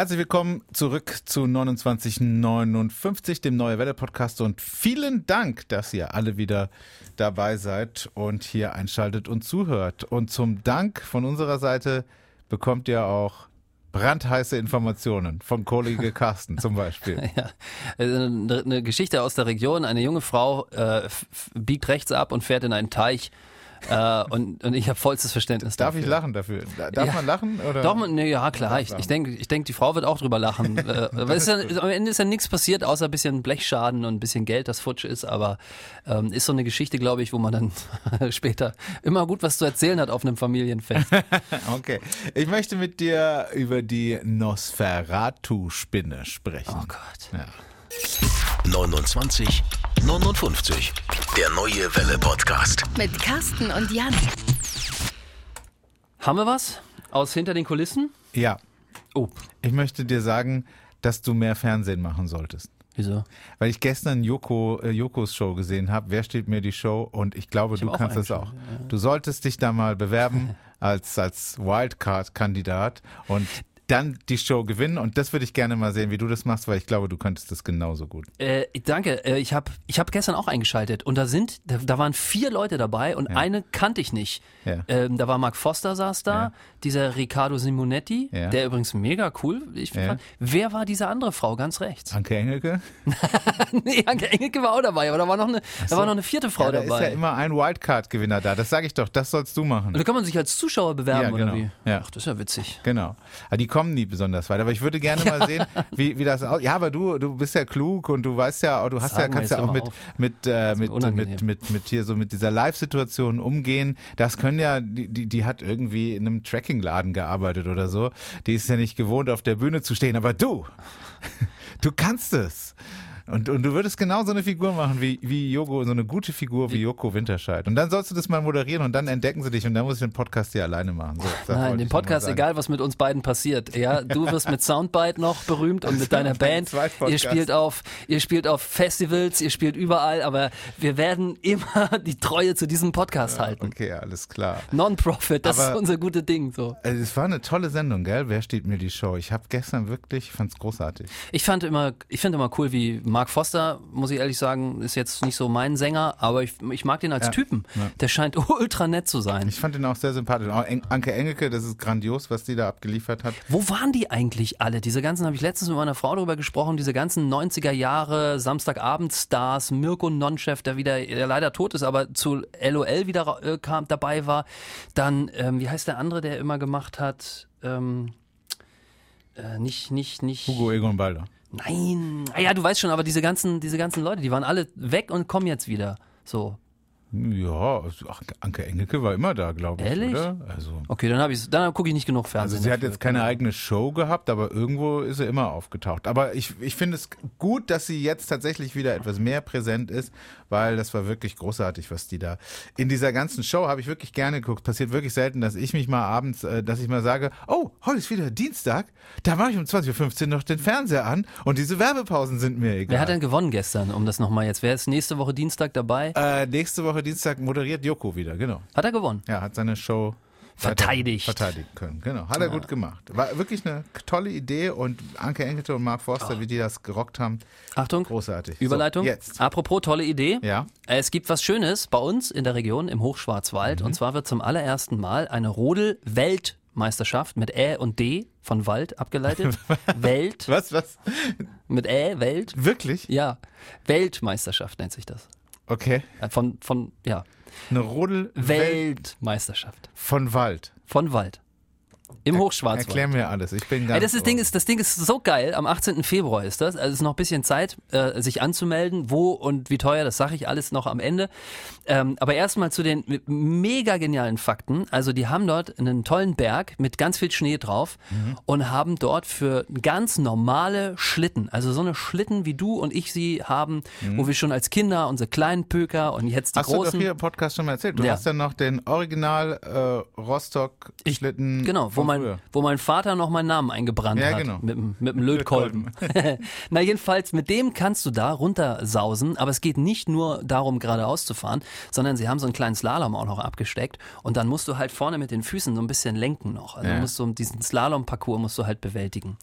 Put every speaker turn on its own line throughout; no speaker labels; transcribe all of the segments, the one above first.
Herzlich willkommen zurück zu 2959, dem Neue Welle Podcast und vielen Dank, dass ihr alle wieder dabei seid und hier einschaltet und zuhört. Und zum Dank von unserer Seite bekommt ihr auch brandheiße Informationen von Kollege Carsten zum Beispiel.
Ja, eine, eine Geschichte aus der Region. Eine junge Frau äh, biegt rechts ab und fährt in einen Teich äh, und, und ich habe vollstes Verständnis
Darf
dafür.
ich lachen dafür? Darf
Ja.
man lachen? Oder?
Doch, man, ne, ja klar. Ich, ich denke, ich denk, die Frau wird auch drüber lachen. äh, weil ist ja, am Ende ist ja nichts passiert, außer ein bisschen Blechschaden und ein bisschen Geld, das futsch ist. Aber ähm, ist so eine Geschichte, glaube ich, wo man dann später immer gut was zu erzählen hat auf einem Familienfest.
Okay. Ich möchte mit dir über die Nosferatu-Spinne sprechen.
Oh Gott.
Ja.
29 59. Der neue Welle Podcast.
Mit Carsten und Jan.
Haben wir was aus hinter den Kulissen?
ja,
Oh,
ich möchte dir sagen, dass du mehr Fernsehen machen solltest.
wieso?
Weil ich gestern Joko, äh, Jokos Show gesehen habe. Wer steht mir die Show? Und ich glaube, du
hab auch
kannst das auch. Du solltest dich da mal bewerben als, als Wildcard-Kandidat und dann die Show gewinnen. Und das würde ich gerne mal sehen, wie du das machst, weil ich glaube, du könntest das genauso gut.
Äh, danke. Äh, ich habe ich hab gestern auch eingeschaltet und da sind, da, da waren vier Leute dabei und eine kannte ich nicht.
Ja.
Ähm, da war Mark Foster saß da,
Ja.
dieser Riccardo Simonetti,
Ja.
der übrigens mega cool. Ich
Ja.
fand. Wer war diese andere Frau ganz rechts?
Anke Engelke?
nee, Anke Engelke war auch dabei, aber da war noch eine, da war noch eine vierte Frau
Ja, da ist
dabei.
ja immer ein Wildcard-Gewinner da. Das sage ich doch, das sollst du machen.
und da kann man sich als Zuschauer bewerben
Ja, genau.
oder wie?
Ja.
Ach, das ist ja witzig.
Genau. Aber die kommen nie besonders weit. Aber ich würde gerne mal sehen, wie, wie das aussieht. Ja, aber du, du bist ja klug und du weißt ja, du hast ja,
Sagen
kannst ja auch mit,
auf.
mit, äh, mit, mit, mit, mit hier so mit dieser Live-Situation umgehen. Das können ja, die, die, die hat irgendwie in einem Tracking-Laden gearbeitet oder so. Die ist ja nicht gewohnt, auf der Bühne zu stehen. Aber du, du kannst es. Und, und du würdest genau so eine Figur machen wie, wie Joko, so eine gute Figur wie Joko Winterscheid. Und dann sollst du das mal moderieren und dann entdecken sie dich und dann muss ich den Podcast hier alleine machen. So,
Nein, den Podcast, egal was mit uns beiden passiert. Ja, du wirst mit Soundbite noch berühmt und mit deiner Band. Ihr spielt auf, ihr spielt auf Festivals, ihr spielt überall, aber wir werden immer die Treue zu diesem Podcast halten.
Okay, alles klar.
Non-Profit, das
Aber-
ist unser gute Ding. So.
Also, Es war eine tolle Sendung, gell? Wer steht mir die Show? Ich habe gestern wirklich, ich fand's großartig.
Ich fand immer, ich finde immer cool, wie Mark Foster, muss ich ehrlich sagen, ist jetzt nicht so mein Sänger, aber ich, ich mag den als
Ja,
Typen.
ja.
Der scheint ultra nett zu sein.
Ich fand ihn auch sehr sympathisch. Auch Anke Engelke, das ist grandios, was die da abgeliefert hat.
Wo waren die eigentlich alle? Diese ganzen, habe ich letztens mit meiner Frau darüber gesprochen, diese ganzen 90er Jahre Samstagabend-Stars, Mirko Nonchef, der wieder, der leider tot ist, aber zu LOL wieder äh, kam, dabei war. Dann, ähm, wie heißt der andere, der immer gemacht hat? Ähm, äh, nicht, nicht, nicht.
Hugo Egon Balder.
Nein. Ah ja, du weißt schon, aber diese ganzen, diese ganzen Leute, die waren alle weg und kommen jetzt wieder. So.
Ja, also, ach, Anke Engelke war immer da, glaube ich,
Ehrlich?
oder? Also,
Okay, dann habe ich, dann gucke ich nicht genug Fernsehen.
also sie hat jetzt keine eigene Show gehabt, aber irgendwo ist sie immer aufgetaucht. Aber ich, ich finde es gut, dass sie jetzt tatsächlich wieder etwas mehr präsent ist, weil das war wirklich großartig, was die da in dieser ganzen Show habe ich wirklich gerne geguckt. Passiert wirklich selten, dass ich mich mal abends, äh, dass ich mal sage, oh, heute ist wieder Dienstag, da mache ich um 20.15 Uhr noch den Fernseher an und diese Werbepausen sind mir egal.
Wer hat denn gewonnen gestern, um das nochmal jetzt? Wer ist nächste Woche Dienstag dabei?
äh, nächste Woche Dienstag moderiert Joko wieder, genau.
Hat er gewonnen?
Ja, hat seine Show
Verteidigt.
verteidigen können. Genau, hat er gut gemacht. War wirklich eine tolle Idee und Anke Engelte und Mark Forster, wie die das gerockt haben,
Achtung.
großartig.
Überleitung.
So, jetzt.
Apropos tolle Idee.
Ja.
Es gibt was Schönes bei uns in der Region im Hochschwarzwald.
Mhm.
Und zwar wird zum allerersten Mal eine Rodel-Weltmeisterschaft mit Ä und D von Wald abgeleitet. Welt.
Was, was?
Mit Ä, Welt.
Wirklich?
Ja. Weltmeisterschaft nennt sich das.
Okay.
Äh, Von, von, ja.
Eine Rodel
Weltmeisterschaft.
von Wald.
Von Wald. Im Hochschwarzwald.
Erklär mir alles. Ich bin ganz
Ey, das, ist, Ding ist, das Ding ist so geil. Am 18. Februar ist das. Also es ist noch ein bisschen Zeit, äh, sich anzumelden. Wo und wie teuer, das sage ich alles noch am Ende. Ähm, aber erstmal zu den mega genialen Fakten. Also die haben dort einen tollen Berg mit ganz viel Schnee drauf
Mhm.
und haben dort für ganz normale Schlitten, also so eine Schlitten, wie du und ich sie haben, wo wir schon als Kinder unsere kleinen Pöker und jetzt die
Mhm. Hast du doch
großen...
hier im Podcast schon mal erzählt. Du
Ja.
hast ja noch den Original äh, Rostock-Schlitten.
Genau, wo mein,
früher.
wo mein Vater noch meinen Namen eingebrannt
Ja,
hat.
genau.
Mit, dem- mit dem Lötkolben. Na, jedenfalls, mit dem kannst du da runtersausen, aber es geht nicht nur darum, geradeaus zu fahren, sondern sie haben so einen kleinen Slalom auch noch abgesteckt und dann musst du halt vorne mit den Füßen so ein bisschen lenken noch. Also
Ja.
musst du diesen Slalom-Parcours musst du halt bewältigen.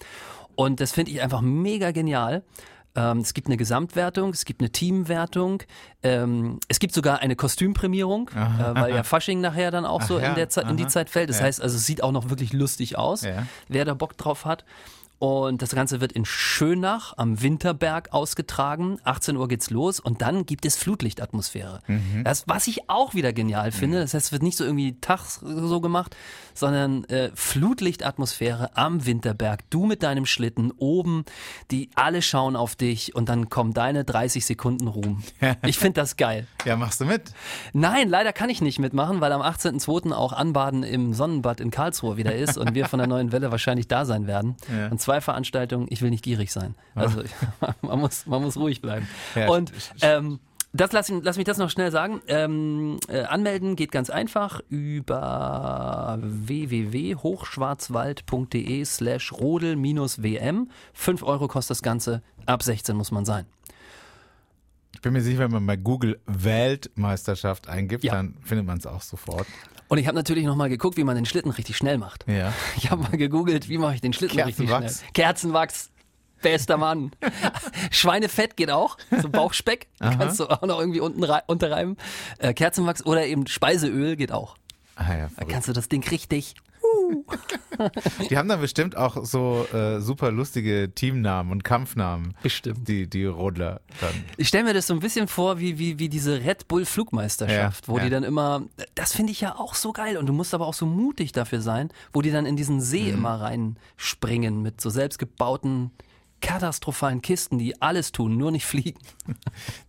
Und das finde ich einfach mega genial. Ähm, es gibt eine Gesamtwertung, es gibt eine Teamwertung, ähm, es gibt sogar eine Kostümprämierung, äh, weil ja Fasching nachher dann auch
Ach
so
ja,
in, der Zeit, in die. Zeit fällt. Das
Ja.
heißt also, es sieht auch noch wirklich lustig aus,
Ja.
wer da Bock drauf hat. Und das Ganze wird in Schönach am Winterberg ausgetragen. 18 Uhr geht's los und dann gibt es Flutlichtatmosphäre.
Mhm.
Das, was ich auch wieder genial finde. Das heißt, es wird nicht so irgendwie tags so gemacht, sondern äh, Flutlichtatmosphäre am Winterberg. Du mit deinem Schlitten oben, die alle schauen auf dich und dann kommen deine 30 Sekunden Ruhm. Ich finde das geil.
Ja, machst du mit?
Nein, leider kann ich nicht mitmachen, weil am 18.02. auch Anbaden im Sonnenbad in Karlsruhe wieder ist und wir von der neuen Welle wahrscheinlich da sein werden.
Ja.
Und zwei Veranstaltungen, ich will nicht gierig sein. Also man, muss, man muss ruhig bleiben.
Ja,
und ähm, das lass, lass mich das noch schnell sagen. Ähm, äh, anmelden geht ganz einfach über www.hochschwarzwald.de slash rodel-wm. 5 Euro kostet das Ganze, ab 16 muss man sein.
Ich bin mir sicher, wenn man bei Google Weltmeisterschaft eingibt,
Ja.
dann findet man es auch sofort.
Und ich habe natürlich nochmal geguckt, wie man den Schlitten richtig schnell macht.
Ja.
Ich habe mal gegoogelt, wie mache ich den Schlitten richtig schnell.
Kerzenwachs.
Kerzenwachs. Bester Mann. Schweinefett geht auch, so Bauchspeck, kannst du auch noch irgendwie unten rei- unterreiben. Äh, Kerzenwachs oder eben Speiseöl geht auch.
Ah, ja,
Da kannst du das Ding richtig.
Die haben dann bestimmt auch so äh, super lustige Teamnamen und Kampfnamen.
Bestimmt.
Die, die Rodler dann.
Ich stelle mir das so ein bisschen vor wie, wie, wie diese Red Bull Flugmeisterschaft,
Ja,
wo
ja.
die dann immer, das finde ich ja auch so geil und du musst aber auch so mutig dafür sein, wo die dann in diesen See
Mhm.
immer reinspringen mit so selbstgebauten katastrophalen Kisten, die alles tun, nur nicht fliegen.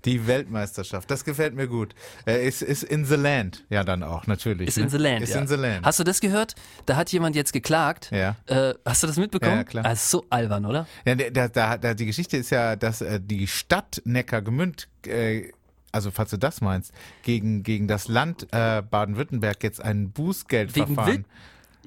Die Weltmeisterschaft, das gefällt mir gut. Äh, ist, ist in the land, ja dann auch, natürlich.
Ist
ne?
in the land.
Ist
ja.
in the land.
Hast du das gehört? Da hat jemand jetzt geklagt.
Ja.
Äh, hast du das mitbekommen?
Ja, klar.
Ah, ist so albern, oder?
Ja, da, da, da, die Geschichte ist ja, dass äh, die Stadt Neckargemünd, äh, also falls du das meinst, gegen, gegen das Land äh, Baden-Württemberg jetzt ein Bußgeldverfahren
Wegen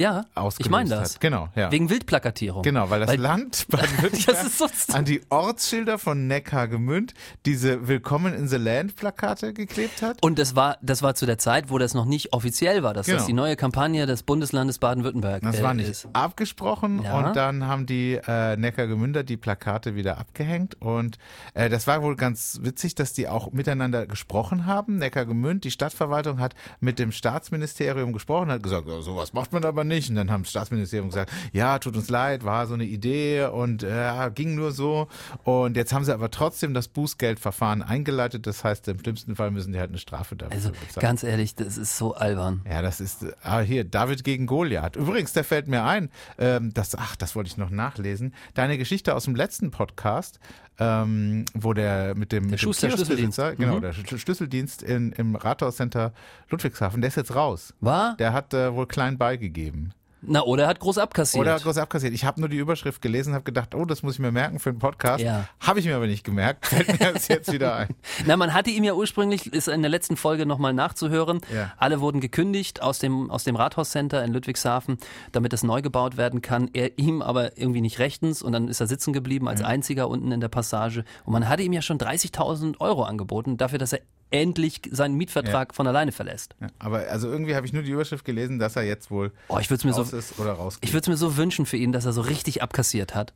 Ja,
ausgelöst
ich meine das.
hat. Genau, ja.
Wegen Wildplakatierung.
Genau, weil das Land Baden-Württemberg
Das
an die Ortsschilder von Neckargemünd diese Willkommen in the Land Plakate geklebt hat.
Und das war, das war zu der Zeit, wo das noch nicht offiziell war, dass das
Genau.
die neue Kampagne des Bundeslandes Baden-Württemberg
Das
äh,
war nicht
ist.
abgesprochen
Ja.
und dann haben die äh, Neckargemünder die Plakate wieder abgehängt und äh, das war wohl ganz witzig, dass die auch miteinander gesprochen haben. Neckargemünd, die Stadtverwaltung hat mit dem Staatsministerium gesprochen, hat gesagt, sowas macht man aber nicht und dann haben das Staatsministerium gesagt, ja, tut uns leid, war so eine Idee und äh, ging nur so und jetzt haben sie aber trotzdem das Bußgeldverfahren eingeleitet, das heißt, im schlimmsten Fall müssen die halt eine Strafe dafür
Also
bezahlen.
ganz ehrlich, das ist so albern.
Ja, das ist ah, hier David gegen Goliath. Übrigens, da fällt mir ein, ähm, das, ach, das wollte ich noch nachlesen. Deine Geschichte aus dem letzten Podcast, ähm, wo der mit dem, mit dem
Schuster
Kioskbesitzer,
Schlüsseldienst.
genau,
Mhm.
der Sch- Schlüsseldienst in, im Rathauscenter Ludwigshafen, der ist jetzt raus.
War?
Der hat äh, wohl klein beigegeben.
Na, oder er hat groß abkassiert.
Oder groß abkassiert. Ich habe nur die Überschrift gelesen, habe gedacht, oh, das muss ich mir merken für den Podcast.
Ja.
Habe ich mir aber nicht gemerkt. Fällt mir das jetzt wieder ein.
Na, man hatte ihm ja ursprünglich, ist in der letzten Folge nochmal nachzuhören.
Ja.
Alle wurden gekündigt aus dem, aus dem Rathauscenter in Ludwigshafen, damit es neu gebaut werden kann. Er ihm aber irgendwie nicht rechtens und dann ist er sitzen geblieben als einziger unten in der Passage. Und man hatte ihm ja schon 30.000 Euro angeboten dafür, dass er endlich seinen Mietvertrag von alleine verlässt.
Ja, aber also irgendwie habe ich nur die Überschrift gelesen, dass er jetzt wohl
Oh, ich würde es mir so,
raus ist oder rausgeht.
ich würde es mir so wünschen für ihn, dass er so richtig abkassiert hat.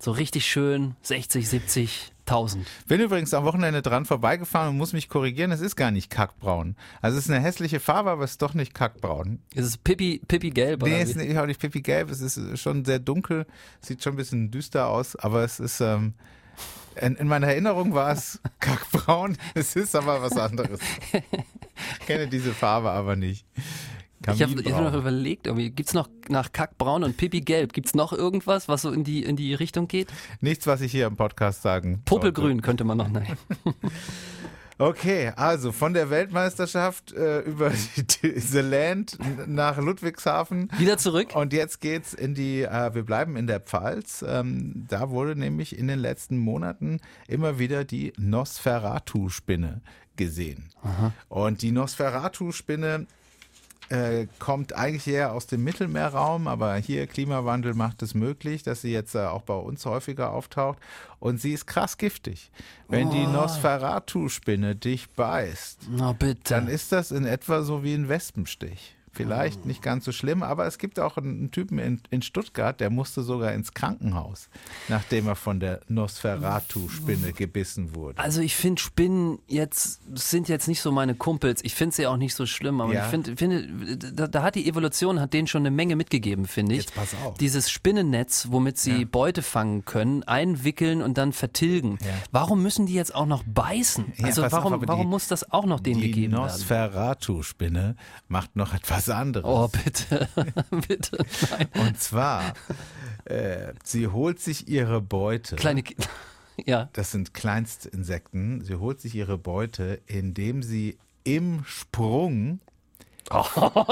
So richtig schön 60, 70.000.
Bin übrigens am Wochenende dran vorbeigefahren und muss mich korrigieren, es ist gar nicht kackbraun. Also es ist eine hässliche Farbe, aber es ist doch nicht kackbraun.
Ist es Pippi, Pippi gelb?
Nee,
oder
es ist auch nicht pipi gelb, es ist schon sehr dunkel, sieht schon ein bisschen düster aus, aber es ist, ähm, in, in meiner Erinnerung war es kackbraun, es ist aber was anderes. Ich kenne diese Farbe aber nicht.
Ich habe hab mir noch überlegt, irgendwie, gibt's noch nach Kackbraun und Pipi Gelb, gibt's noch irgendwas, was so in die, in die Richtung geht?
Nichts, was ich hier im Podcast sagen
Popelgrün könnte man noch nennen.
Okay, also von der Weltmeisterschaft äh, über die, The Land nach Ludwigshafen.
Wieder zurück.
Und jetzt geht's in die, äh, wir bleiben in der Pfalz. Ähm, da wurde nämlich in den letzten Monaten immer wieder die Nosferatu-Spinne gesehen. Und die Nosferatu-Spinne äh, kommt eigentlich eher aus dem Mittelmeerraum, aber hier Klimawandel macht es möglich, dass sie jetzt äh, auch bei uns häufiger auftaucht. Und sie ist krass giftig. Wenn die Nosferatu-Spinne dich beißt,
Na bitte.
dann ist das in etwa so wie ein Wespenstich. Vielleicht nicht ganz so schlimm, aber es gibt auch einen Typen in, in Stuttgart, der musste sogar ins Krankenhaus, nachdem er von der Nosferatu-Spinne gebissen wurde.
Also ich finde Spinnen jetzt sind jetzt nicht so meine Kumpels. Ich finde sie auch nicht so schlimm, aber
Ja.
ich finde, finde da, da hat die Evolution hat denen schon eine Menge mitgegeben, finde ich.
Jetzt pass auf.
Dieses Spinnennetz, womit sie
Ja.
Beute fangen können, einwickeln und dann vertilgen.
Ja.
Warum müssen die jetzt auch noch beißen?
Ja,
also
pass auf,
warum, warum
die-
muss das auch noch denen
Die
gegeben werden?
Nosferatu-Spinne macht noch etwas anderes.
Oh, bitte, bitte, nein.
Und zwar, äh, sie holt sich ihre Beute.
Kleine, Ki- ja.
das sind Kleinstinsekten. Sie holt sich ihre Beute, indem sie im Sprung,
Oh,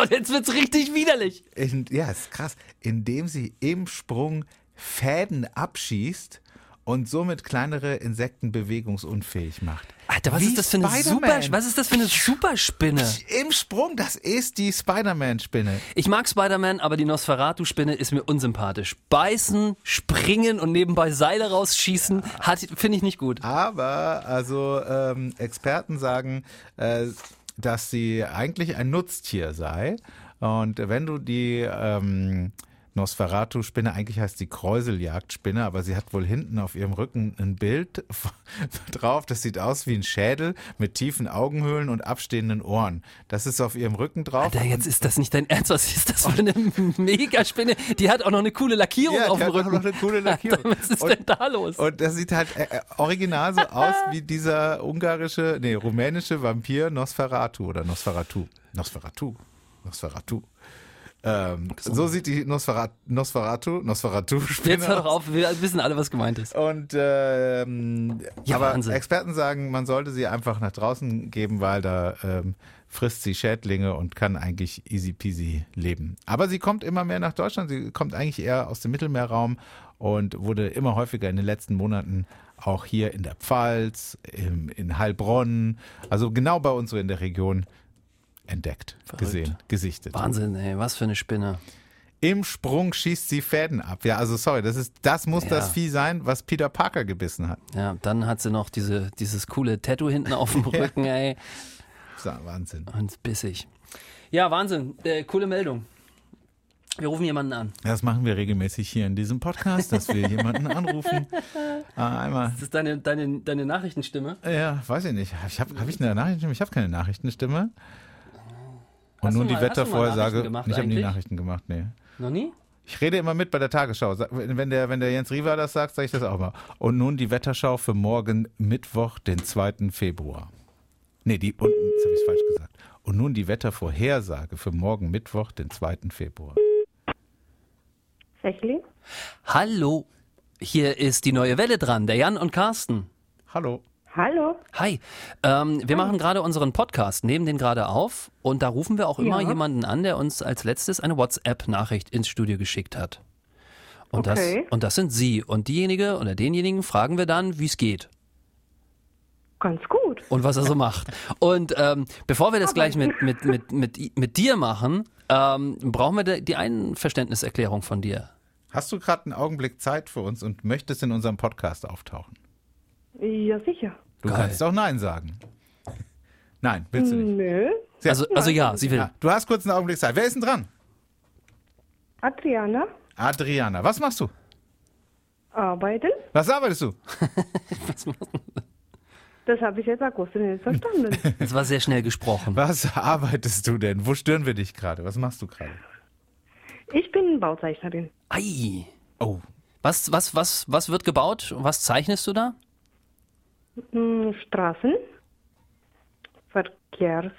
jetzt wird's richtig widerlich.
in, ja, ist krass, indem sie im Sprung Fäden abschießt und somit kleinere Insekten bewegungsunfähig macht.
Alter, was
Wie
ist das für eine super, was ist das für eine Superspinne?
Im Sprung, das ist die Spider-Man-Spinne.
Ich mag Spider-Man, aber die Nosferatu-Spinne ist mir unsympathisch. Beißen, springen und nebenbei Seile rausschießen, hat- finde ich nicht gut.
Aber also ähm, Experten sagen, äh, dass sie eigentlich ein Nutztier sei. Und wenn du die ähm, Nosferatu-Spinne, eigentlich heißt sie Kräuseljagdspinne, aber sie hat wohl hinten auf ihrem Rücken ein Bild drauf, das sieht aus wie ein Schädel mit tiefen Augenhöhlen und abstehenden Ohren. Das ist auf ihrem Rücken drauf.
Alter, jetzt ist das nicht dein Ernst. Was ist das für eine Megaspinne? Die hat auch noch eine coole Lackierung
Ja,
auf dem
hat auch
Rücken.
noch eine coole Lackierung.
Alter, was ist
Und-
denn da los?
Und das sieht halt äh, äh, original so aus wie dieser ungarische, nee, rumänische Vampir Nosferatu oder Nosferatu. Nosferatu. Nosferatu. Ähm, so sieht die Nosferatu, Nosferatu, Nosferatu
Jetzt hör doch auf, wir wissen alle, was gemeint ist.
Und ähm,
Ja,
aber
Wahnsinn.
Experten sagen, man sollte sie einfach nach draußen geben, weil da ähm, frisst sie Schädlinge und kann eigentlich easy peasy leben. Aber sie kommt immer mehr nach Deutschland. Sie kommt eigentlich eher aus dem Mittelmeerraum und wurde immer häufiger in den letzten Monaten auch hier in der Pfalz, im, in Heilbronn, also genau bei uns so in der Region entdeckt,
Verrückt.
gesehen, gesichtet.
Wahnsinn, ey, was für eine Spinne.
Im Sprung schießt sie Fäden ab. Ja, also sorry, das ist, das muss
Ja.
das Vieh sein, was Peter Parker gebissen hat.
Ja, dann hat sie noch diese, dieses coole Tattoo hinten auf dem Rücken, ey.
So, Wahnsinn.
Und bissig. Ja, Wahnsinn. Äh, coole Meldung. Wir rufen jemanden an.
Das machen wir regelmäßig hier in diesem Podcast, dass wir jemanden anrufen. Ah, einmal.
Das ist deine, deine, deine Nachrichtenstimme.
Ja, weiß ich nicht. Ich habe hab ich eine Nachrichtenstimme? Ich habe keine Nachrichtenstimme. Und nun die Wettervorhersage.
Gemacht
Ich habe nie? Nachrichten gemacht, nee.
Noch nie?
Ich rede immer mit bei der Tagesschau. Wenn der, wenn der Jens Riva das sagt, sage ich das auch mal. Und nun die Wetterschau für morgen Mittwoch, den 2. Februar. Nee, die, und, jetzt habe ich falsch gesagt. Und nun die Wettervorhersage für morgen Mittwoch, den 2. Februar.
Sechli?
Hallo. Hier ist die neue Welle dran, der Jan und Carsten.
Hallo.
Hallo?
Hi. Ähm, wir machen gerade unseren Podcast, nehmen den gerade auf und da rufen wir auch immer
Ja.
jemanden an, der uns als letztes eine WhatsApp-Nachricht ins Studio geschickt hat. Und,
Okay.
das, und das sind Sie. Und diejenige oder denjenigen fragen wir dann, wie es geht
Ganz gut.
und was er so macht. Und ähm, bevor wir das gleich mit, mit, mit, mit, mit dir machen, ähm, brauchen wir die- die Einverständniserklärung von dir.
Hast du gerade einen Augenblick Zeit für uns und möchtest in unserem Podcast auftauchen?
Ja, sicher.
Du
Geil.
kannst auch Nein sagen. Nein, willst du nicht.
Nö.
Ja.
Also, also ja, sie will.
Ja, du hast kurz einen Augenblick Zeit. Wer ist denn dran?
Adriana,
Adriana. Was machst du?
arbeiten?
Was arbeitest du?
Das habe ich jetzt akustisch nicht verstanden.
Das war sehr schnell gesprochen.
Was arbeitest du denn? Wo stören wir dich gerade? Was machst du gerade?
Ich bin Bauzeichnerin.
Ei.
Oh,
Was, was, was, was wird gebaut? Was zeichnest du da?
Hm, Straßen, Verkehrszeichen,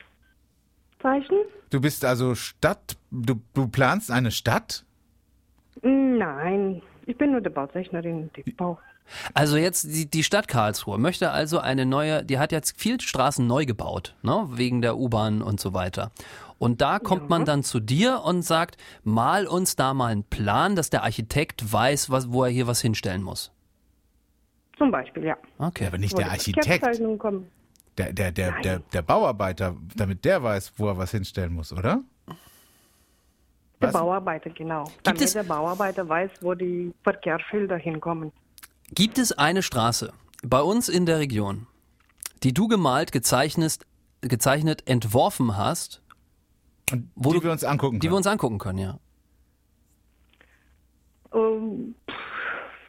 du bist also Stadt. Du, du planst eine Stadt?
Nein, ich bin nur die Bauzeichnerin, die Bau.
Also jetzt die, die Stadt Karlsruhe möchte also eine neue, die hat jetzt viel Straßen neu gebaut, ne, wegen der U-Bahn und so weiter. Und da kommt man dann zu dir und sagt, mal uns da mal einen Plan, dass der Architekt weiß, was, wo er hier was hinstellen muss.
Zum Beispiel, ja.
Okay.
Aber nicht
Wo
der
die
Architekt. Der, der, der, der, der Bauarbeiter, damit der weiß, wo er was hinstellen muss, oder?
Der
Was?
Bauarbeiter, genau.
Gibt
Damit
es-
der Bauarbeiter weiß, wo die Verkehrsschilder hinkommen.
Gibt es eine Straße bei uns in der Region, die du gemalt, gezeichnet, gezeichnet, entworfen hast
Und
Wo
die
du-
wir uns angucken
Die
können.
wir uns angucken können, ja.
Ähm, pff,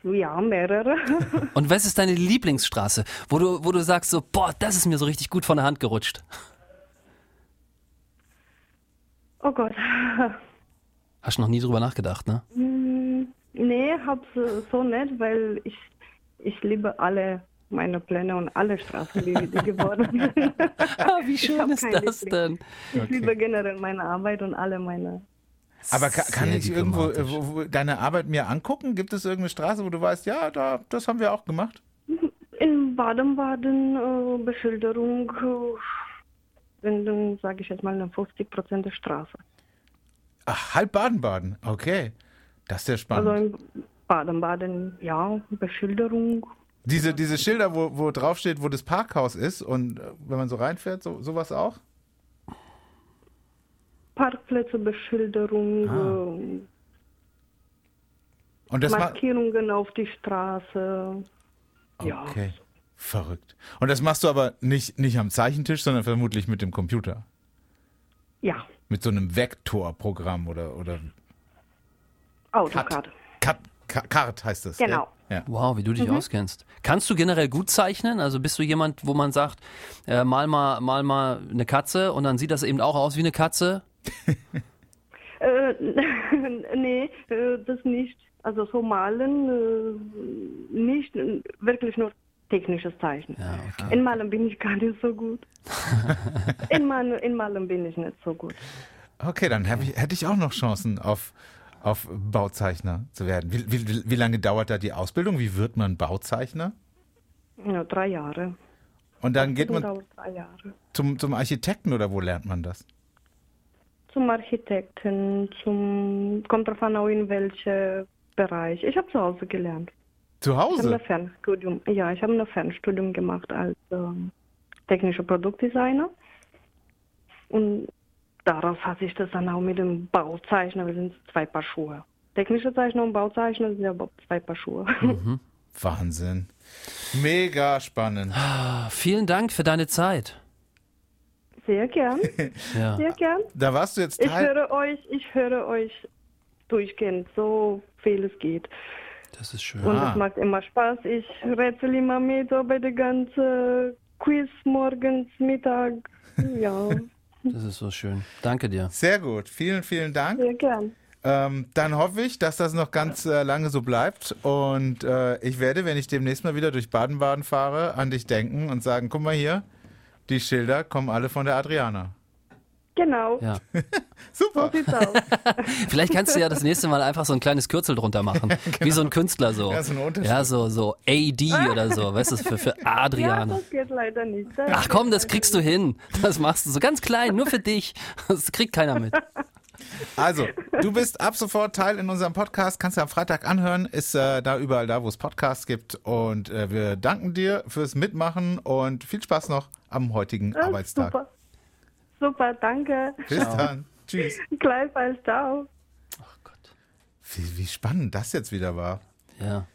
ja, mehrere.
Und was ist deine Lieblingsstraße, wo du, wo du sagst so, boah, das ist mir so richtig gut von der Hand gerutscht?
Oh Gott.
Hast du noch nie drüber nachgedacht, ne?
Hm, Nee, hab's äh, so nicht, weil ich, ich liebe alle meine Pläne und alle Straßen, die, die geworden sind.
Ah, wie schön ist das
Liebling.
denn?
Ich liebe generell meine Arbeit und alle meine.
Aber ka kann
Sehr
ich irgendwo äh, wo, wo, deine Arbeit mir angucken? Gibt es irgendeine Straße, wo du weißt, ja, da, das haben wir auch gemacht?
In Baden-Baden äh, Beschilderung äh, sind, dann sage ich jetzt mal, eine 50 Prozent der Straße.
Ach, halb Baden-Baden. Okay. Das ist ja spannend.
Also in Baden-Baden, ja, Beschilderung.
diese, diese Schilder, wo, wo draufsteht, wo das Parkhaus ist und äh, wenn man so reinfährt, so, sowas auch?
Parkplätze, Beschilderung,
Ah.
äh,
Und das ma
Markierungen auf die Straße. Ja.
Okay. Verrückt. Und das machst du aber nicht, nicht am Zeichentisch, sondern vermutlich mit dem Computer.
Ja,
Mit so einem Vektorprogramm oder, oder
AutoCAD.
Cut, Cut, Card heißt das.
Genau.
Ja. Ja.
Wow, wie du dich auskennst. Kannst du generell gut zeichnen? Also bist du jemand, wo man sagt, äh, mal mal, mal mal eine Katze und dann sieht das eben auch aus wie eine Katze?
Äh, nee, äh, das nicht. Also so malen äh, nicht, äh, wirklich nur technisches Zeichnen.
Ja, okay.
In Malen bin ich gar nicht so gut. in, Malen, in Malen bin ich nicht so gut.
Okay, dann ich, hätte ich auch noch Chancen auf, auf Bauzeichner zu werden. Wie, wie, wie lange dauert da die Ausbildung? Wie wird man Bauzeichner?
Ja, drei Jahre.
Und dann geht man zum, zum Architekten oder wo lernt man das?
Zum Architekten, zum kommt drauf an, auch in welchem Bereich. Ich habe zu Hause gelernt.
Zu
Ich habe
Hause?
ein Fernstudium. Ja, ich habe ein Fernstudium gemacht als ähm, technischer Produktdesigner. Und daraus hat sich das dann auch mit dem Bauzeichner, wir sind zwei Paar Schuhe. Technische Zeichner und Bauzeichner sind aber zwei Paar Schuhe.
Wahnsinn. Mega spannend.
Ah, vielen Dank für deine Zeit.
Sehr gern,
Ja.
sehr gern.
Da warst du jetzt
Ich
Teil.
höre euch, ich höre euch durchgehend, so viel es geht.
Das ist schön.
Und
Ah.
es macht immer Spaß. Ich rätsel immer mit so bei der ganzen Quiz morgens, Mittag. Ja,
Das ist so schön. Danke dir.
Sehr gut. Vielen, vielen Dank.
sehr gern.
Ähm, dann hoffe ich, dass das noch ganz äh, lange so bleibt. Und äh, ich werde, wenn ich demnächst mal wieder durch Baden-Baden fahre, an dich denken und sagen, guck mal hier, die Schilder kommen alle von der Adriana.
Genau,
Ja.
so
Super.
sieht's aus.
Vielleicht kannst du ja das nächste Mal einfach so ein kleines Kürzel drunter machen. Wie so ein Künstler so.
Ja, so.
Ja, so, so AD oder so. Weißt du, für, für
Ja,
Adriana.
das geht leider nicht. Das
Ach komm, das kriegst du hin. Das machst du so ganz klein, nur für dich. Das kriegt keiner mit.
Also, du bist ab sofort Teil in unserem Podcast, kannst du am Freitag anhören, ist äh, da überall da, wo es Podcasts gibt. Und äh, wir danken dir fürs Mitmachen und viel Spaß noch am heutigen
Ah,
Arbeitstag.
Super. Super, danke.
Bis dann. Tschüss.
Gleichfalls, ciao.
Wie, wie spannend das jetzt wieder war.
Ja.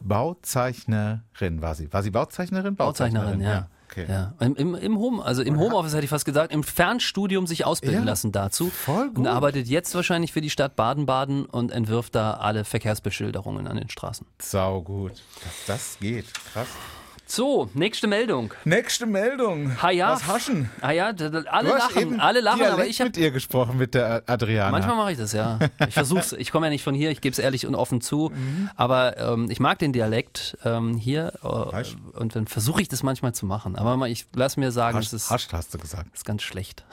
Bauzeichnerin war sie. War sie Bauzeichnerin?
Bauzeichnerin, ja.
Okay.
Ja. Im, im, Im Home, also im Homeoffice hätte ich fast gesagt, im Fernstudium sich ausbilden
Ja,
lassen dazu.
voll
Und
gut.
arbeitet jetzt wahrscheinlich für die Stadt Baden-Baden und entwirft da alle Verkehrsbeschilderungen an den Straßen.
Sau gut. Dass das geht. Krass.
So, nächste Meldung.
Nächste Meldung.
Ha ja.
Was haschen?
Ah ja, alle lachen, alle lachen,
Dialekt
aber ich habe
mit ihr gesprochen, mit der Adriana.
Manchmal mache ich das, ja. Ich versuch's. Ich komme ja nicht von hier, ich gebe es ehrlich und offen zu.
Mhm.
Aber ähm, ich mag den Dialekt ähm, hier äh, und dann versuche ich das manchmal zu machen. Aber ich lass mir sagen,
Hascht,
es ist,
hascht, hast du gesagt.
ist ganz schlecht.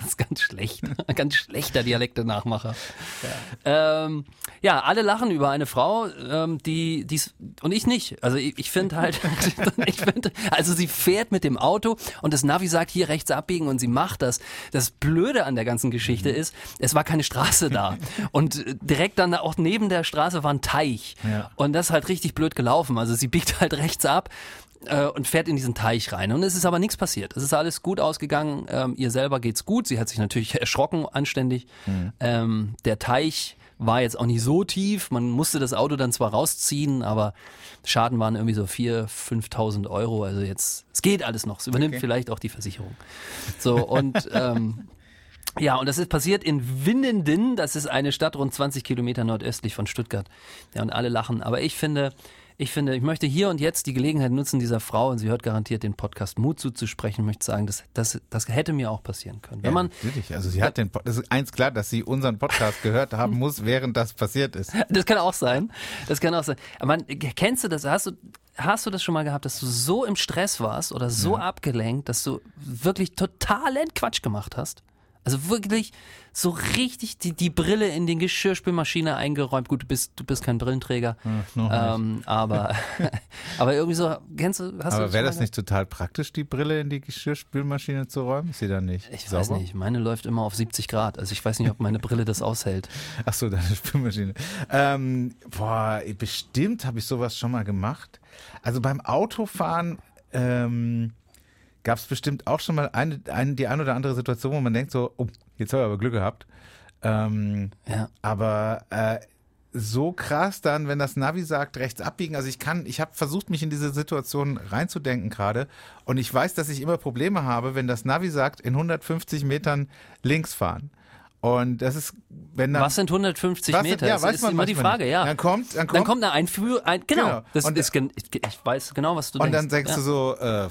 das ist ganz schlecht. Ein ganz schlechter Dialekte-Nachmacher. Ja. Ähm, ja, alle lachen über eine Frau, ähm, die dies und ich nicht. Also ich, ich finde halt, ich find, also sie fährt mit dem Auto und das Navi sagt hier rechts abbiegen und sie macht das. Das Blöde an der ganzen Geschichte
Mhm.
ist, es war keine Straße da und direkt dann auch neben der Straße war ein Teich
Ja.
und das ist halt richtig blöd gelaufen. Also sie biegt halt rechts ab äh, und fährt in diesen Teich rein. Und es ist aber nichts passiert. Es ist alles gut ausgegangen. Ähm, ihr selber geht's gut. Sie hat sich natürlich erschrocken, anständig. Ähm, der Teich war jetzt auch nicht so tief. Man musste das Auto dann zwar rausziehen, aber Schaden waren irgendwie so 4.000, 5.000 Euro. Also jetzt, es geht alles noch. Es übernimmt
Okay.
vielleicht auch die Versicherung. So, und ähm, Ja, und das ist passiert in Winnenden. Das ist eine Stadt rund 20 Kilometer nordöstlich von Stuttgart. Ja, und alle lachen. Aber ich finde, ich finde, ich möchte hier und jetzt die Gelegenheit nutzen, dieser Frau, und sie hört garantiert den Podcast Mut zuzusprechen, ich möchte sagen, das, das, das hätte mir auch passieren können. Wenn
ja,
man,
natürlich. Also sie hat den, das ist eins klar, dass sie unseren Podcast gehört haben muss, während das passiert ist.
Das kann auch sein. Das kann auch sein. Aber man, kennst du das? Hast du, hast du das schon mal gehabt, dass du so im Stress warst oder so ja. abgelenkt, dass du wirklich totalen Quatsch gemacht hast? Also wirklich so richtig die, die Brille in den Geschirrspülmaschine eingeräumt. Gut, du bist, du bist kein Brillenträger.
Hm,
ähm, aber, aber irgendwie so, kennst du, hast
aber wäre das nicht total praktisch, die Brille in die Geschirrspülmaschine zu räumen? Ist sie dann nicht
Ich
sauber?
weiß nicht, meine läuft immer auf 70 Grad. Also ich weiß nicht, ob meine Brille das aushält.
Ach so, deine Spülmaschine. Ähm, boah, bestimmt habe ich sowas schon mal gemacht. Also beim Autofahren ähm, gab es bestimmt auch schon mal eine, eine, die ein oder andere Situation, wo man denkt so, oh, jetzt habe ich aber Glück gehabt. Ähm,
Ja.
aber äh, so krass dann, wenn das Navi sagt, rechts abbiegen. Also ich kann, ich habe versucht, mich in diese Situation reinzudenken gerade. Und ich weiß, dass ich immer Probleme habe, wenn das Navi sagt, in 150 Metern links fahren. Und das ist, wenn dann.
Was sind 150
Was sind-
Meter?
ja,
das
weiß
ist
man
immer die Frage,
nicht.
ja.
Dann kommt, dann kommt,
Dann kommt eine Einführung, ein, genau.
Genau.
Das
Und-
ist, ich, weiß genau, was du
Und
denkst.
dann denkst
ja.
du so, äh,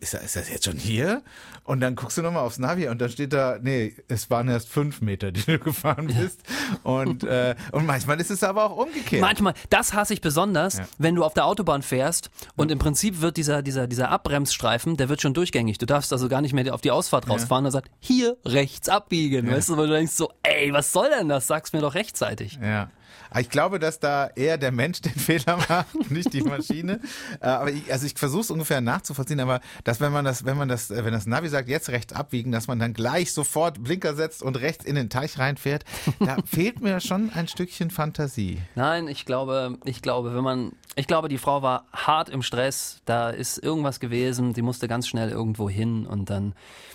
ist, das- ist das jetzt schon hier? Und dann guckst du nochmal aufs Navi und dann steht da, nee, es waren erst fünf Meter, die du gefahren bist. Und, äh, und manchmal ist es aber auch umgekehrt.
Manchmal, das hasse ich besonders,
Ja.
wenn du auf der Autobahn fährst und im Prinzip wird dieser, dieser, dieser Abbremsstreifen, der wird schon durchgängig. Du darfst also gar nicht mehr auf die Ausfahrt rausfahren. Da sagt, hier rechts abbiegen. Weißt du, weil du denkst so, ey, was soll denn das? Sag's mir doch rechtzeitig.
Ja. Ich glaube, dass da eher der Mensch den Fehler macht, nicht die Maschine. Äh, aber ich, also ich versuche es ungefähr nachzuvollziehen, aber dass wenn man das, wenn man das, äh, wenn das Navi sagt, jetzt rechts abbiegen, dass man dann gleich sofort Blinker setzt und rechts in den Teich reinfährt, da fehlt mir schon ein Stückchen Fantasie.
Nein, ich glaube, ich glaube, wenn man, ich glaube, die Frau war hart im Stress. Da ist irgendwas gewesen. Die musste ganz schnell irgendwo hin und dann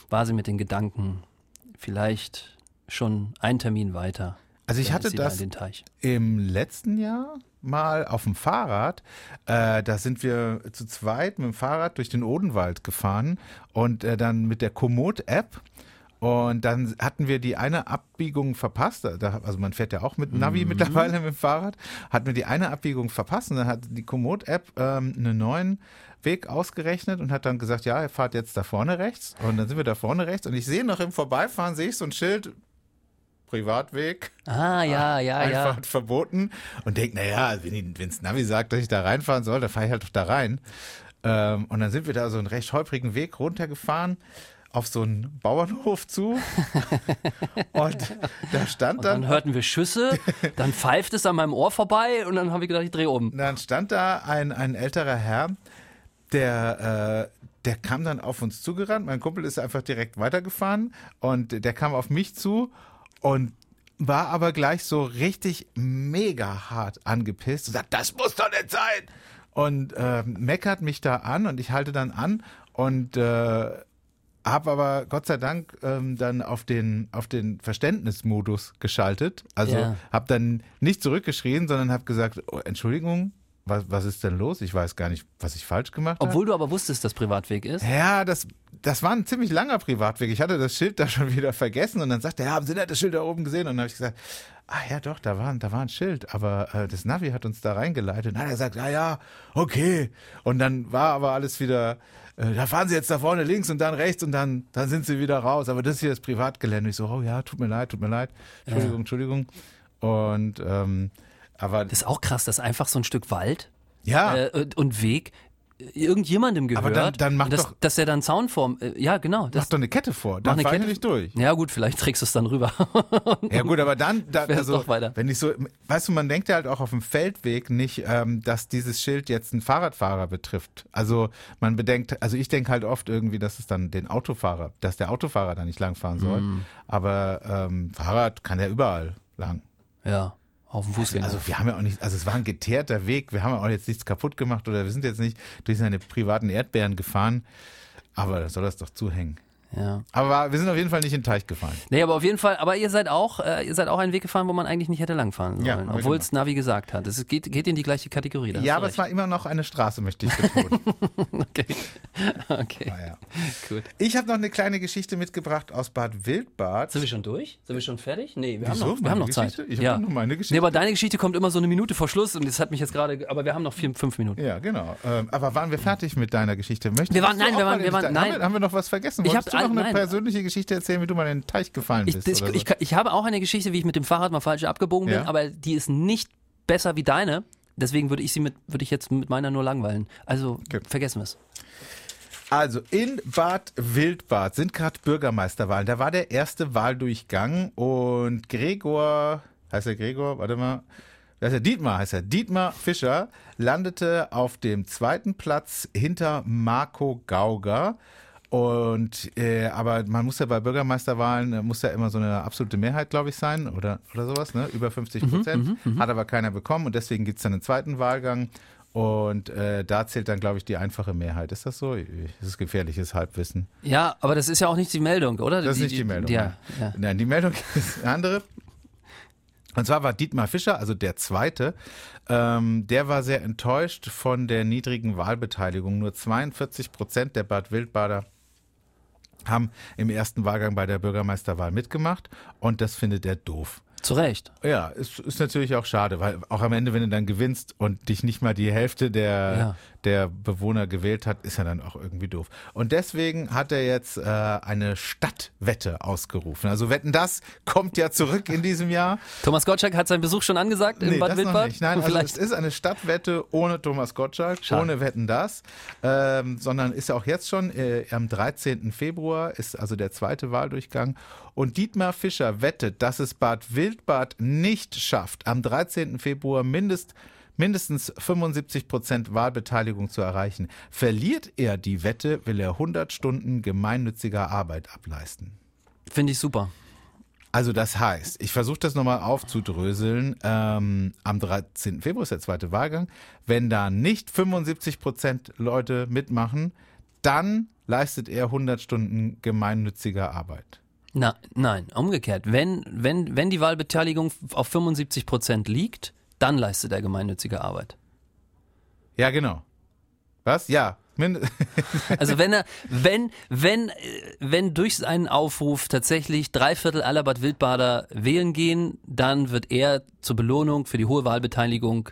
war sie mit den Gedanken vielleicht schon einen Termin weiter.
Also ich hatte
da
das
Teich.
im letzten Jahr mal auf dem Fahrrad. Äh, da sind wir zu zweit mit dem Fahrrad durch den Odenwald gefahren und äh, dann mit der Komoot-App. Und dann hatten wir die eine Abbiegung verpasst. Da, also man fährt ja auch mit Navi mittlerweile mit dem Fahrrad. Hatten wir die eine Abbiegung verpasst und dann hat die Komoot-App ähm, einen neuen Weg ausgerechnet und hat dann gesagt, ja, ihr fahrt jetzt da vorne rechts. Und dann sind wir da vorne rechts und ich sehe noch im Vorbeifahren, sehe ich so ein Schild, Privatweg.
Ah, ja, ja, ja.
Einfahrt verboten und denkt, naja, wenn das Navi sagt, dass ich da reinfahren soll, dann fahre ich halt doch da rein. Ähm, und dann sind wir da so einen recht holprigen Weg runtergefahren auf so einen Bauernhof zu und da stand
Und dann
dann,
hörten wir Schüsse, dann pfeift es an meinem Ohr vorbei und dann habe ich gedacht, ich drehe um.
dann stand da ein, ein älterer Herr, der, äh, der kam dann auf uns zugerannt. Mein Kumpel ist einfach direkt weitergefahren und der kam auf mich zu und war aber gleich so richtig mega hart angepisst und sagt, das muss doch nicht sein. Und äh, meckert mich da an und ich halte dann an und äh, habe aber Gott sei Dank ähm, dann auf den auf den Verständnismodus geschaltet. Also
Ja.
habe dann nicht zurückgeschrien, sondern habe gesagt, oh, Entschuldigung, was, was ist denn los? Ich weiß gar nicht, was ich falsch gemacht habe.
Obwohl du aber wusstest, dass Privatweg ist.
Ja, das, das war ein ziemlich langer Privatweg. Ich hatte das Schild da schon wieder vergessen und dann sagte er, ja, haben Sie nicht das Schild da oben gesehen? Und dann habe ich gesagt, ah ja doch, da war, da war ein Schild, aber äh, das Navi hat uns da reingeleitet. Und dann hat er gesagt, ja, ja, okay. Und dann war aber alles wieder, äh, da fahren Sie jetzt da vorne links und dann rechts und dann, dann sind Sie wieder raus. Aber das hier ist Privatgelände. Ich so, oh ja, tut mir leid, tut mir leid. Entschuldigung, Entschuldigung. Und ähm, aber
Das ist auch krass, dass einfach so ein Stück Wald
ja,
äh, und- Weg irgendjemandem gehört.
Aber dann- dann mach
und dass,
doch-
dass er dann Zaunform, äh, ja genau. Das,
mach doch eine Kette vor. Dann fahr ich
Kette-
nicht durch.
Ja gut, vielleicht trägst du es dann rüber.
Ja gut, aber dann, da, also, wenn ich so, weißt du, man denkt ja halt auch auf dem Feldweg nicht, ähm, dass dieses Schild jetzt einen Fahrradfahrer betrifft. Also man bedenkt, also ich denke halt oft irgendwie, dass es dann den Autofahrer, dass der Autofahrer da nicht langfahren soll.
Mhm.
Aber ähm, Fahrrad kann ja überall lang.
ja, auf dem Fußgänger.
Also wir haben ja auch nicht, also es war ein geteerter Weg, wir haben ja auch jetzt nichts kaputt gemacht oder wir sind jetzt nicht durch seine privaten Erdbeeren gefahren. Aber da soll das doch zuhängen.
Ja.
Aber wir sind auf jeden Fall nicht in den Teich gefallen.
Nee, aber auf jeden Fall, aber ihr seid auch, äh, ihr seid auch einen Weg gefahren, wo man eigentlich nicht hätte langfahren sollen,
Ja,
obwohl es Navi gesagt hat. Es geht, geht in die gleiche Kategorie.
Ja, aber
du
es war immer noch eine Straße, möchte ich betonen.
recht. okay. okay.
Ah, ja.
Gut.
Ich habe noch eine kleine Geschichte mitgebracht aus Bad Wildbad.
Sind wir schon durch? Sind wir schon fertig? Nee, wir
Wieso?
haben noch, wir haben noch Zeit.
Ich hab doch nur meine Geschichte.
Nee, aber deine Geschichte kommt immer so eine Minute vor Schluss und das hat mich jetzt gerade, aber wir haben noch vier, fünf Minuten.
Ja, genau. Ähm, aber waren wir fertig mit deiner Geschichte? Möchtest
Wir waren- nein, wir waren- wir waren- nein.
Haben wir, haben wir noch was vergessen?
Ich
Wolltest du noch eine
nein.
persönliche Geschichte erzählen, wie du mal in den Teich gefallen
Ich,
bist?
das,
oder so?
ich, ich habe auch eine Geschichte, wie ich mit dem Fahrrad mal falsch abgebogen bin,
Ja.
aber die ist nicht besser wie deine. Deswegen würde ich sie mit, würde ich jetzt mit meiner nur langweilen. Also
Okay.
vergessen wir es.
Also in Bad Wildbad sind gerade Bürgermeisterwahlen. Da war der erste Wahldurchgang und Gregor, heißt er Gregor, warte mal, heißt er Dietmar, heißt er Dietmar Fischer, landete auf dem zweiten Platz hinter Marco Gauger. Und äh, aber man muss ja bei Bürgermeisterwahlen äh, muss ja immer so eine absolute Mehrheit, glaube ich, sein oder oder sowas, ne? Über 50 Prozent. Hat aber keiner bekommen und deswegen gibt's dann einen zweiten Wahlgang. Und äh, da zählt dann, glaube ich, die einfache Mehrheit. Ist das so? Das ist gefährliches Halbwissen.
Ja, aber das ist ja auch nicht die Meldung, oder?
Das ist nicht die Meldung.
Ja, ja.
Nein. Nein, die Meldung ist eine andere. Und zwar war Dietmar Fischer, also der Zweite, ähm, der war sehr enttäuscht von der niedrigen Wahlbeteiligung. Nur 42 Prozent der Bad Wildbader haben im ersten Wahlgang bei der Bürgermeisterwahl mitgemacht und das findet er doof.
Zu Recht.
Ja, ist, ist natürlich auch schade, weil auch am Ende, wenn du dann gewinnst und dich nicht mal die Hälfte der,
Ja.
der Bewohner gewählt hat, ist ja dann auch irgendwie doof. Und deswegen hat er jetzt äh, eine Stadtwette ausgerufen. Also Wetten, das kommt ja zurück in diesem Jahr.
Thomas Gottschalk hat seinen Besuch schon angesagt in Bad Wildbad.
Nein, also
Vielleicht.
es ist eine Stadtwette ohne Thomas Gottschalk,
Schade.
ohne Wetten das, ähm, sondern ist ja auch jetzt schon äh, am 13. Februar ist also der zweite Wahldurchgang und Dietmar Fischer wettet, dass es Bad Wildbad nicht schafft, am 13. Februar mindest mindestens 75 Prozent Wahlbeteiligung zu erreichen. Verliert er die Wette, will er 100 Stunden gemeinnütziger Arbeit ableisten.
Finde ich super.
Also das heißt, ich versuche das nochmal aufzudröseln. Ähm, am 13. Februar ist der zweite Wahlgang. Wenn da nicht 75 Prozent Leute mitmachen, dann leistet er 100 Stunden gemeinnütziger Arbeit.
Na, nein, umgekehrt. Wenn, wenn, wenn die Wahlbeteiligung auf 75 Prozent liegt, dann leistet er gemeinnützige Arbeit.
Ja, genau. Was? Ja.
Also wenn er, wenn, wenn, äh, wenn durch seinen Aufruf tatsächlich drei Viertel aller Bad Wildbader wählen gehen, dann wird er zur Belohnung für die hohe Wahlbeteiligung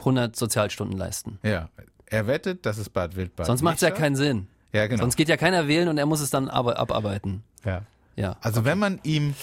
100 Sozialstunden leisten.
ja. Er wettet, dass es Bad Wildbad
Sonst macht es ja keinen Sinn.
Ja, genau.
Sonst geht ja keiner wählen und er muss es dann abarbeiten.
ja.
Ja.
Also wenn man ihm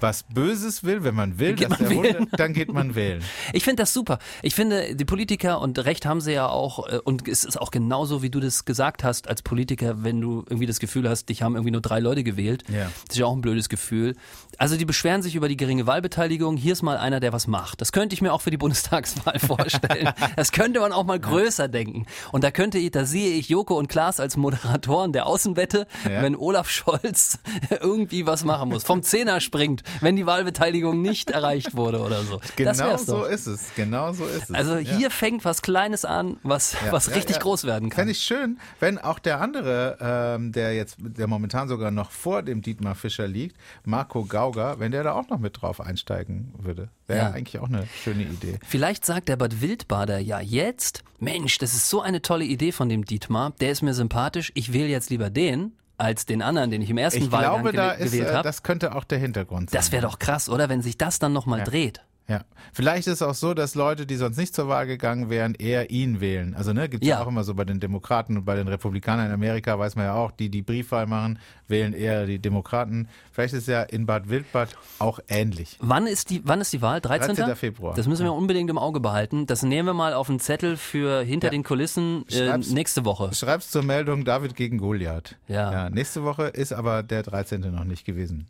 was Böses will, wenn man will,
Geht
dass
man
er runter, dann geht man wählen.
Ich finde das super. Ich finde, die Politiker, und Recht haben sie ja auch, äh, und es ist auch genauso, wie du das gesagt hast als Politiker, wenn du irgendwie das Gefühl hast, dich haben irgendwie nur drei Leute gewählt.
Ja.
Das ist ja auch ein blödes Gefühl. Also die beschweren sich über die geringe Wahlbeteiligung. Hier ist mal einer, der was macht. Das könnte ich mir auch für die Bundestagswahl vorstellen. Das könnte man auch mal größer denken. Und da könnte ich, da sehe ich Joko und Klaas als Moderatoren der Außenwette,
Ja.
wenn Olaf Scholz irgendwie was machen muss, vom Zehner springt, wenn die Wahlbeteiligung nicht erreicht wurde oder so.
Genau so ist es. Genau so ist es.
Also
Ja.
hier fängt was Kleines an, was,
Ja,
was
ja,
richtig groß werden kann.
Fände ich schön, wenn auch der andere, ähm, der jetzt, der momentan sogar noch vor dem Dietmar Fischer liegt, Marco Gauger, wenn der da auch noch mit drauf einsteigen würde. Wäre
Ja.
eigentlich auch eine schöne Idee.
Vielleicht sagt der Bad Wildbader ja jetzt, Mensch, das ist so eine tolle Idee von dem Dietmar, der ist mir sympathisch, ich wähle jetzt lieber den, als den anderen, den ich im ersten
Ich
Wahlgang
glaube, da ist,
gewählt
äh,
habe.
das könnte auch der Hintergrund sein.
Das wäre doch krass, oder? Wenn sich das dann nochmal dreht.
Ja. Vielleicht ist es auch so, dass Leute, die sonst nicht zur Wahl gegangen wären, eher ihn wählen. Also ne, gibt es ja.
Ja.
auch immer so bei den Demokraten und bei den Republikanern in Amerika, weiß man ja auch, die, die Briefwahl machen, wählen eher die Demokraten. Vielleicht ist es ja in Bad Wildbad auch ähnlich.
Wann ist die, wann ist die Wahl? 13.
13. Februar.
Das müssen wir unbedingt im Auge behalten. Das nehmen wir mal auf einen Zettel für hinter
Ja.
den Kulissen äh, nächste Woche.
Schreib's zur Meldung David gegen Goliath.
Ja.
Nächste Woche ist aber der 13. noch nicht gewesen.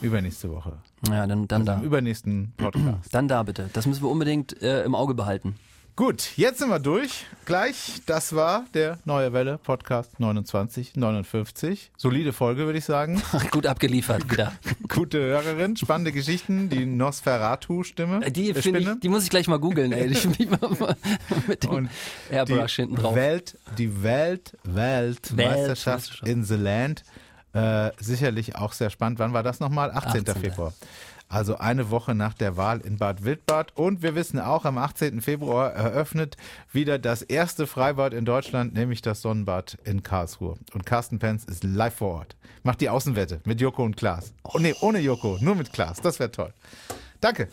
Übernächste Woche.
Ja, dann, dann
Im
da.
übernächsten Podcast.
Dann da bitte. Das müssen wir unbedingt äh, im Auge behalten.
Gut, jetzt sind wir durch. Gleich, das war der Neue Welle Podcast 29, 59. Solide Folge, würde ich sagen.
Gut abgeliefert wieder.
Gute Hörerin, spannende Geschichten, die Nosferatu-Stimme.
Die,
äh,
ich, die muss ich gleich mal googeln, ey. Ich, mit dem
Und
Airbrush
die
hinten drauf.
Welt, die Welt, Weltmeisterschaft
Weltmeisterschaft.
in the Land Äh, sicherlich auch sehr spannend. Wann war das nochmal? 18.
18..
Februar. Also eine Woche nach der Wahl in Bad Wildbad. Und wir wissen auch, am 18. Februar eröffnet wieder das erste Freibad in Deutschland, nämlich das Sonnenbad in Karlsruhe. Und Carsten Penz ist live vor Ort. Macht die Außenwette mit Joko und Klaas. Oh, nee, ohne Joko, nur mit Klaas. Das wäre toll. Danke.